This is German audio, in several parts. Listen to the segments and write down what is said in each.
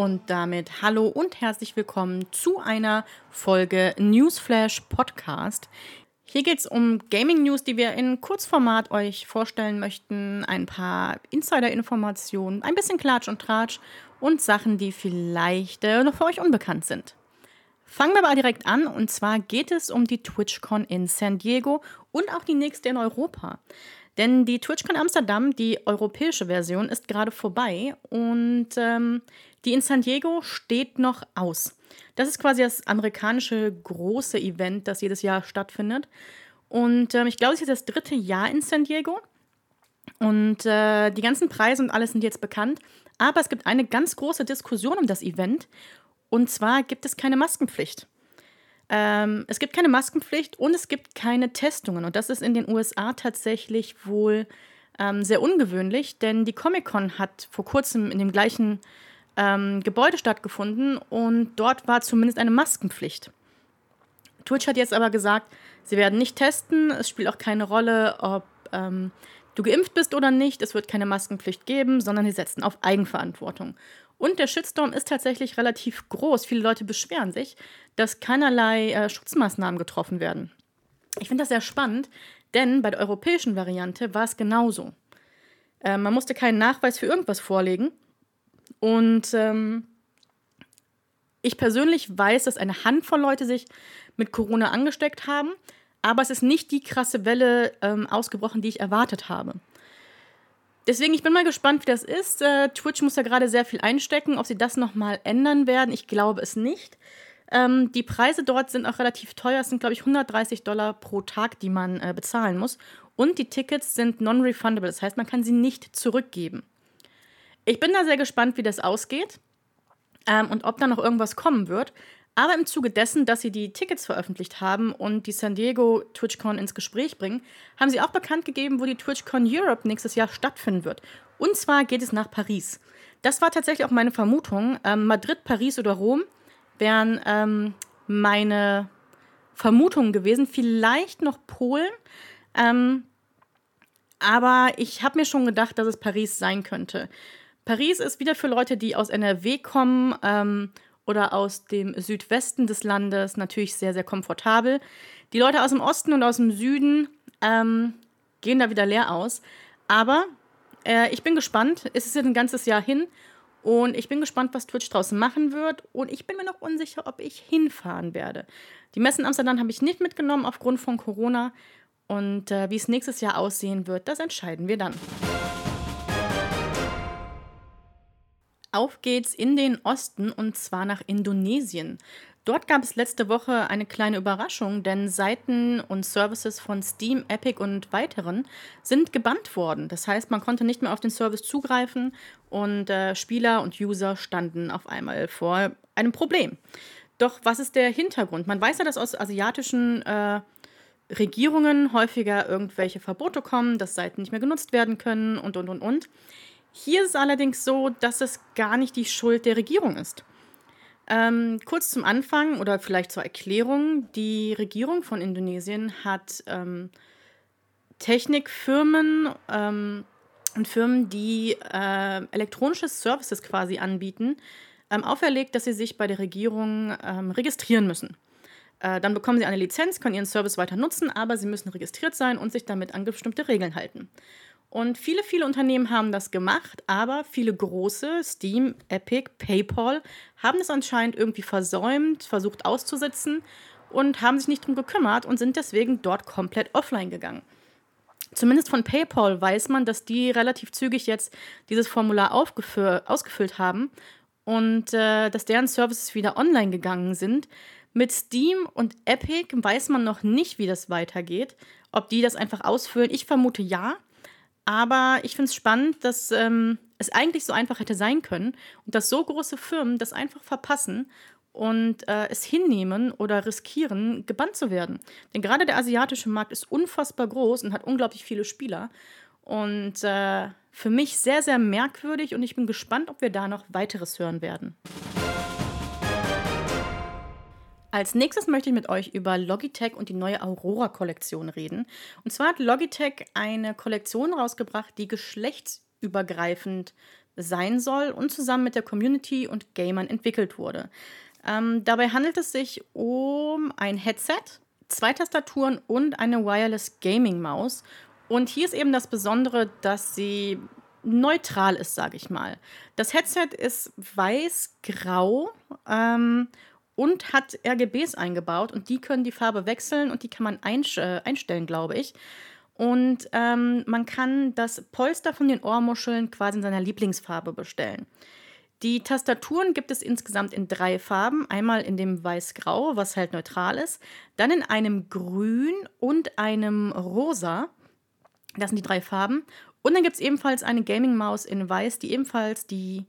Und damit hallo und herzlich willkommen zu einer Folge Newsflash Podcast. Hier geht es um Gaming News, die wir in Kurzformat euch vorstellen möchten. Ein paar Insider-Informationen, ein bisschen Klatsch und Tratsch und Sachen, die vielleicht äh, noch für euch unbekannt sind. Fangen wir aber direkt an und zwar geht es um die TwitchCon in San Diego und auch die nächste in Europa. Denn die TwitchCon Amsterdam, die europäische Version, ist gerade vorbei und ähm, die in San Diego steht noch aus. Das ist quasi das amerikanische große Event, das jedes Jahr stattfindet. Und ähm, ich glaube, es ist das dritte Jahr in San Diego. Und äh, die ganzen Preise und alles sind jetzt bekannt. Aber es gibt eine ganz große Diskussion um das Event. Und zwar gibt es keine Maskenpflicht. Ähm, es gibt keine Maskenpflicht und es gibt keine Testungen. Und das ist in den USA tatsächlich wohl ähm, sehr ungewöhnlich, denn die Comic-Con hat vor kurzem in dem gleichen ähm, Gebäude stattgefunden und dort war zumindest eine Maskenpflicht. Twitch hat jetzt aber gesagt, sie werden nicht testen. Es spielt auch keine Rolle, ob ähm, du geimpft bist oder nicht. Es wird keine Maskenpflicht geben, sondern sie setzen auf Eigenverantwortung. Und der Shitstorm ist tatsächlich relativ groß. Viele Leute beschweren sich, dass keinerlei äh, Schutzmaßnahmen getroffen werden. Ich finde das sehr spannend, denn bei der europäischen Variante war es genauso. Äh, man musste keinen Nachweis für irgendwas vorlegen. Und ähm, ich persönlich weiß, dass eine Handvoll Leute sich mit Corona angesteckt haben, aber es ist nicht die krasse Welle ähm, ausgebrochen, die ich erwartet habe. Deswegen, ich bin mal gespannt, wie das ist. Äh, Twitch muss ja gerade sehr viel einstecken. Ob sie das nochmal ändern werden, ich glaube es nicht. Ähm, die Preise dort sind auch relativ teuer. Es sind, glaube ich, 130 Dollar pro Tag, die man äh, bezahlen muss. Und die Tickets sind non-refundable. Das heißt, man kann sie nicht zurückgeben. Ich bin da sehr gespannt, wie das ausgeht ähm, und ob da noch irgendwas kommen wird. Aber im Zuge dessen, dass sie die Tickets veröffentlicht haben und die San Diego TwitchCon ins Gespräch bringen, haben sie auch bekannt gegeben, wo die TwitchCon Europe nächstes Jahr stattfinden wird. Und zwar geht es nach Paris. Das war tatsächlich auch meine Vermutung. Ähm, Madrid, Paris oder Rom wären ähm, meine Vermutungen gewesen. Vielleicht noch Polen. Ähm, aber ich habe mir schon gedacht, dass es Paris sein könnte. Paris ist wieder für Leute, die aus NRW kommen ähm, oder aus dem Südwesten des Landes natürlich sehr, sehr komfortabel. Die Leute aus dem Osten und aus dem Süden ähm, gehen da wieder leer aus. Aber äh, ich bin gespannt. Es ist jetzt ein ganzes Jahr hin und ich bin gespannt, was Twitch draußen machen wird. Und ich bin mir noch unsicher, ob ich hinfahren werde. Die Messen Amsterdam habe ich nicht mitgenommen aufgrund von Corona. Und äh, wie es nächstes Jahr aussehen wird, das entscheiden wir dann. Auf geht's in den Osten und zwar nach Indonesien. Dort gab es letzte Woche eine kleine Überraschung, denn Seiten und Services von Steam, Epic und weiteren sind gebannt worden. Das heißt, man konnte nicht mehr auf den Service zugreifen und äh, Spieler und User standen auf einmal vor einem Problem. Doch was ist der Hintergrund? Man weiß ja, dass aus asiatischen äh, Regierungen häufiger irgendwelche Verbote kommen, dass Seiten nicht mehr genutzt werden können und und und und. Hier ist es allerdings so, dass es gar nicht die Schuld der Regierung ist. Ähm, kurz zum Anfang oder vielleicht zur Erklärung. Die Regierung von Indonesien hat ähm, Technikfirmen ähm, und Firmen, die äh, elektronische Services quasi anbieten, ähm, auferlegt, dass sie sich bei der Regierung ähm, registrieren müssen. Äh, dann bekommen sie eine Lizenz, können ihren Service weiter nutzen, aber sie müssen registriert sein und sich damit an bestimmte Regeln halten. Und viele, viele Unternehmen haben das gemacht, aber viele große, Steam, Epic, PayPal, haben es anscheinend irgendwie versäumt, versucht auszusitzen und haben sich nicht darum gekümmert und sind deswegen dort komplett offline gegangen. Zumindest von PayPal weiß man, dass die relativ zügig jetzt dieses Formular ausgefüllt haben und äh, dass deren Services wieder online gegangen sind. Mit Steam und Epic weiß man noch nicht, wie das weitergeht. Ob die das einfach ausfüllen. Ich vermute ja. Aber ich finde es spannend, dass ähm, es eigentlich so einfach hätte sein können und dass so große Firmen das einfach verpassen und äh, es hinnehmen oder riskieren, gebannt zu werden. Denn gerade der asiatische Markt ist unfassbar groß und hat unglaublich viele Spieler. Und äh, für mich sehr, sehr merkwürdig und ich bin gespannt, ob wir da noch weiteres hören werden. Als nächstes möchte ich mit euch über Logitech und die neue Aurora-Kollektion reden. Und zwar hat Logitech eine Kollektion rausgebracht, die geschlechtsübergreifend sein soll und zusammen mit der Community und Gamern entwickelt wurde. Ähm, dabei handelt es sich um ein Headset, zwei Tastaturen und eine Wireless Gaming Maus. Und hier ist eben das Besondere, dass sie neutral ist, sage ich mal. Das Headset ist weiß-grau ähm, und hat RGBs eingebaut und die können die Farbe wechseln und die kann man äh, einstellen, glaube ich. Und ähm, man kann das Polster von den Ohrmuscheln quasi in seiner Lieblingsfarbe bestellen. Die Tastaturen gibt es insgesamt in drei Farben. Einmal in dem Weiß-Grau, was halt neutral ist. Dann in einem Grün und einem Rosa. Das sind die drei Farben. Und dann gibt es ebenfalls eine Gaming-Maus in Weiß, die ebenfalls die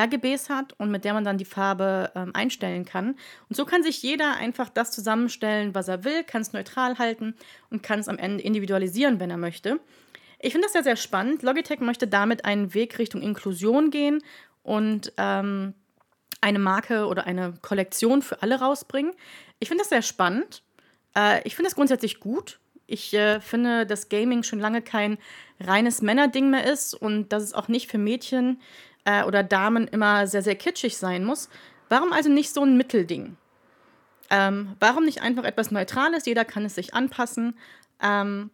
RGBs hat und mit der man dann die Farbe ähm, einstellen kann. Und so kann sich jeder einfach das zusammenstellen, was er will, kann es neutral halten und kann es am Ende individualisieren, wenn er möchte. Ich finde das sehr, sehr spannend. Logitech möchte damit einen Weg Richtung Inklusion gehen und ähm, eine Marke oder eine Kollektion für alle rausbringen. Ich finde das sehr spannend. Äh, ich finde das grundsätzlich gut. Ich äh, finde, dass Gaming schon lange kein reines Männerding mehr ist und dass es auch nicht für Mädchen äh, oder Damen immer sehr, sehr kitschig sein muss. Warum also nicht so ein Mittelding? Ähm, warum nicht einfach etwas Neutrales? Jeder kann es sich anpassen. Ähm,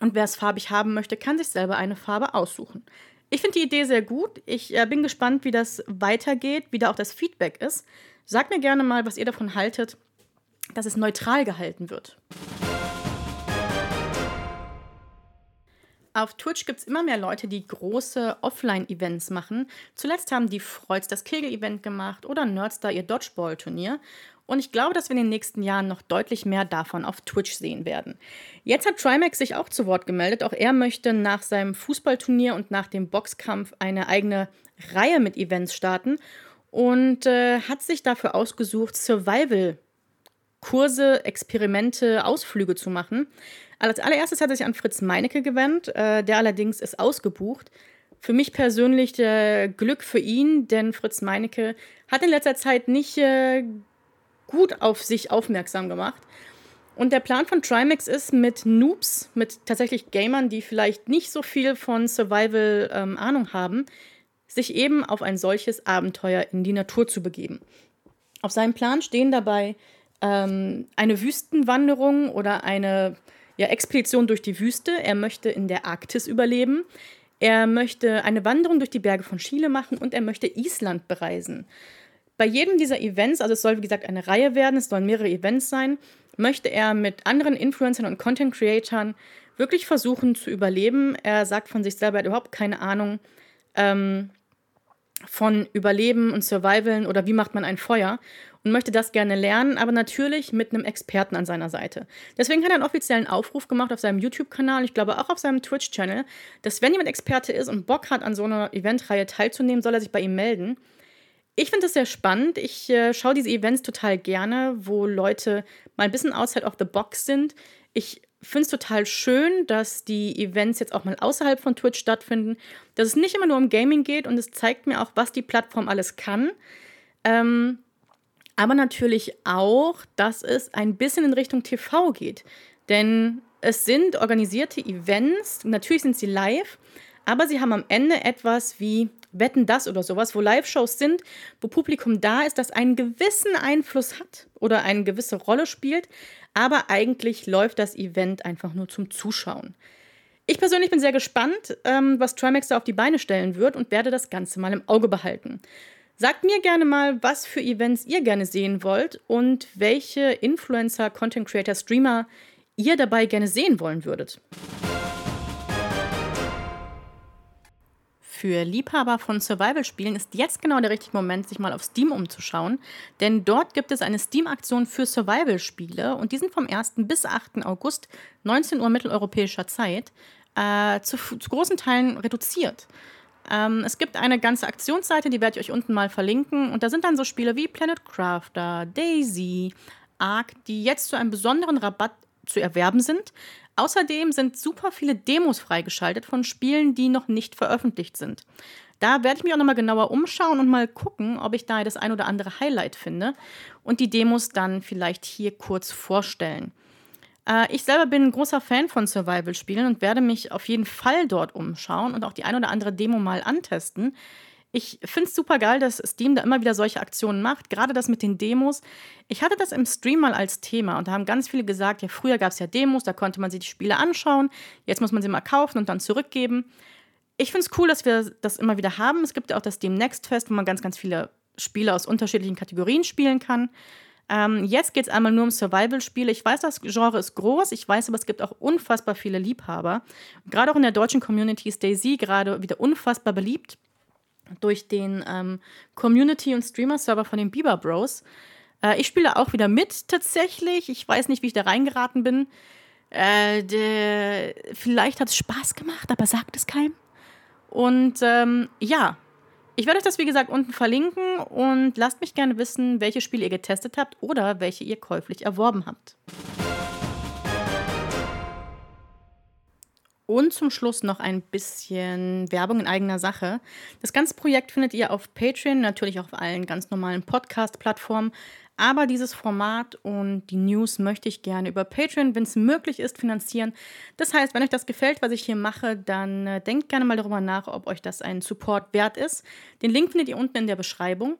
und wer es farbig haben möchte, kann sich selber eine Farbe aussuchen. Ich finde die Idee sehr gut. Ich äh, bin gespannt, wie das weitergeht, wie da auch das Feedback ist. Sagt mir gerne mal, was ihr davon haltet, dass es neutral gehalten wird. Auf Twitch gibt es immer mehr Leute, die große Offline-Events machen. Zuletzt haben die Freuds das Kegel-Event gemacht oder Nerdstar ihr Dodgeball-Turnier. Und ich glaube, dass wir in den nächsten Jahren noch deutlich mehr davon auf Twitch sehen werden. Jetzt hat Trimax sich auch zu Wort gemeldet. Auch er möchte nach seinem Fußballturnier und nach dem Boxkampf eine eigene Reihe mit Events starten und äh, hat sich dafür ausgesucht, Survival-Kurse, Experimente, Ausflüge zu machen. Als allererstes hat er sich an Fritz Meinecke gewandt, äh, der allerdings ist ausgebucht. Für mich persönlich äh, Glück für ihn, denn Fritz Meinecke hat in letzter Zeit nicht äh, gut auf sich aufmerksam gemacht. Und der Plan von Trimax ist, mit Noobs, mit tatsächlich Gamern, die vielleicht nicht so viel von Survival ähm, Ahnung haben, sich eben auf ein solches Abenteuer in die Natur zu begeben. Auf seinem Plan stehen dabei ähm, eine Wüstenwanderung oder eine ja, Expedition durch die Wüste. Er möchte in der Arktis überleben. Er möchte eine Wanderung durch die Berge von Chile machen und er möchte Island bereisen. Bei jedem dieser Events, also es soll wie gesagt eine Reihe werden, es sollen mehrere Events sein, möchte er mit anderen Influencern und Content Creatern wirklich versuchen zu überleben. Er sagt von sich selber, er hat überhaupt keine Ahnung ähm, von Überleben und Survivalen oder wie macht man ein Feuer und möchte das gerne lernen, aber natürlich mit einem Experten an seiner Seite. Deswegen hat er einen offiziellen Aufruf gemacht auf seinem YouTube-Kanal, ich glaube auch auf seinem Twitch-Channel, dass wenn jemand Experte ist und Bock hat, an so einer Eventreihe teilzunehmen, soll er sich bei ihm melden. Ich finde das sehr spannend. Ich äh, schaue diese Events total gerne, wo Leute mal ein bisschen outside of the box sind. Ich finde es total schön, dass die Events jetzt auch mal außerhalb von Twitch stattfinden, dass es nicht immer nur um Gaming geht und es zeigt mir auch, was die Plattform alles kann. Ähm, aber natürlich auch, dass es ein bisschen in Richtung TV geht. Denn es sind organisierte Events, natürlich sind sie live, aber sie haben am Ende etwas wie Wetten das oder sowas, wo Live-Shows sind, wo Publikum da ist, das einen gewissen Einfluss hat oder eine gewisse Rolle spielt, aber eigentlich läuft das Event einfach nur zum Zuschauen. Ich persönlich bin sehr gespannt, ähm, was Trimax da auf die Beine stellen wird und werde das Ganze mal im Auge behalten. Sagt mir gerne mal, was für Events ihr gerne sehen wollt und welche Influencer, Content Creator, Streamer ihr dabei gerne sehen wollen würdet. Für Liebhaber von Survival-Spielen ist jetzt genau der richtige Moment, sich mal auf Steam umzuschauen, denn dort gibt es eine Steam-Aktion für Survival-Spiele und die sind vom 1. bis 8. August, 19 Uhr mitteleuropäischer Zeit, äh, zu, zu großen Teilen reduziert. Ähm, es gibt eine ganze Aktionsseite, die werde ich euch unten mal verlinken. Und da sind dann so Spiele wie Planet Crafter, Daisy, Ark, die jetzt zu einem besonderen Rabatt zu erwerben sind. Außerdem sind super viele Demos freigeschaltet von Spielen, die noch nicht veröffentlicht sind. Da werde ich mich auch nochmal genauer umschauen und mal gucken, ob ich da das ein oder andere Highlight finde und die Demos dann vielleicht hier kurz vorstellen. Äh, ich selber bin ein großer Fan von Survival-Spielen und werde mich auf jeden Fall dort umschauen und auch die ein oder andere Demo mal antesten. Ich finde es super geil, dass Steam da immer wieder solche Aktionen macht. Gerade das mit den Demos. Ich hatte das im Stream mal als Thema und da haben ganz viele gesagt, ja, früher gab es ja Demos, da konnte man sich die Spiele anschauen. Jetzt muss man sie mal kaufen und dann zurückgeben. Ich finde es cool, dass wir das immer wieder haben. Es gibt ja auch das Steam Next Fest, wo man ganz, ganz viele Spiele aus unterschiedlichen Kategorien spielen kann. Ähm, jetzt geht es einmal nur um Survival-Spiele. Ich weiß, das Genre ist groß, ich weiß aber, es gibt auch unfassbar viele Liebhaber. Gerade auch in der deutschen Community ist Daisy gerade wieder unfassbar beliebt durch den ähm, Community- und Streamer-Server von den Bieber Bros. Äh, ich spiele auch wieder mit tatsächlich. Ich weiß nicht, wie ich da reingeraten bin. Äh, de, vielleicht hat es Spaß gemacht, aber sagt es keinem. Und ähm, ja, ich werde euch das wie gesagt unten verlinken und lasst mich gerne wissen, welche Spiele ihr getestet habt oder welche ihr käuflich erworben habt. Und zum Schluss noch ein bisschen Werbung in eigener Sache. Das ganze Projekt findet ihr auf Patreon, natürlich auf allen ganz normalen Podcast-Plattformen. Aber dieses Format und die News möchte ich gerne über Patreon, wenn es möglich ist, finanzieren. Das heißt, wenn euch das gefällt, was ich hier mache, dann äh, denkt gerne mal darüber nach, ob euch das ein Support wert ist. Den Link findet ihr unten in der Beschreibung.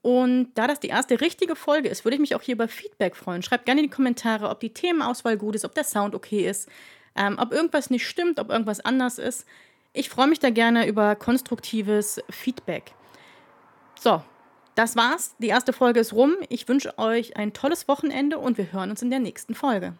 Und da das die erste richtige Folge ist, würde ich mich auch hier über Feedback freuen. Schreibt gerne in die Kommentare, ob die Themenauswahl gut ist, ob der Sound okay ist ähm, ob irgendwas nicht stimmt, ob irgendwas anders ist. Ich freue mich da gerne über konstruktives Feedback. So, das war's. Die erste Folge ist rum. Ich wünsche euch ein tolles Wochenende und wir hören uns in der nächsten Folge.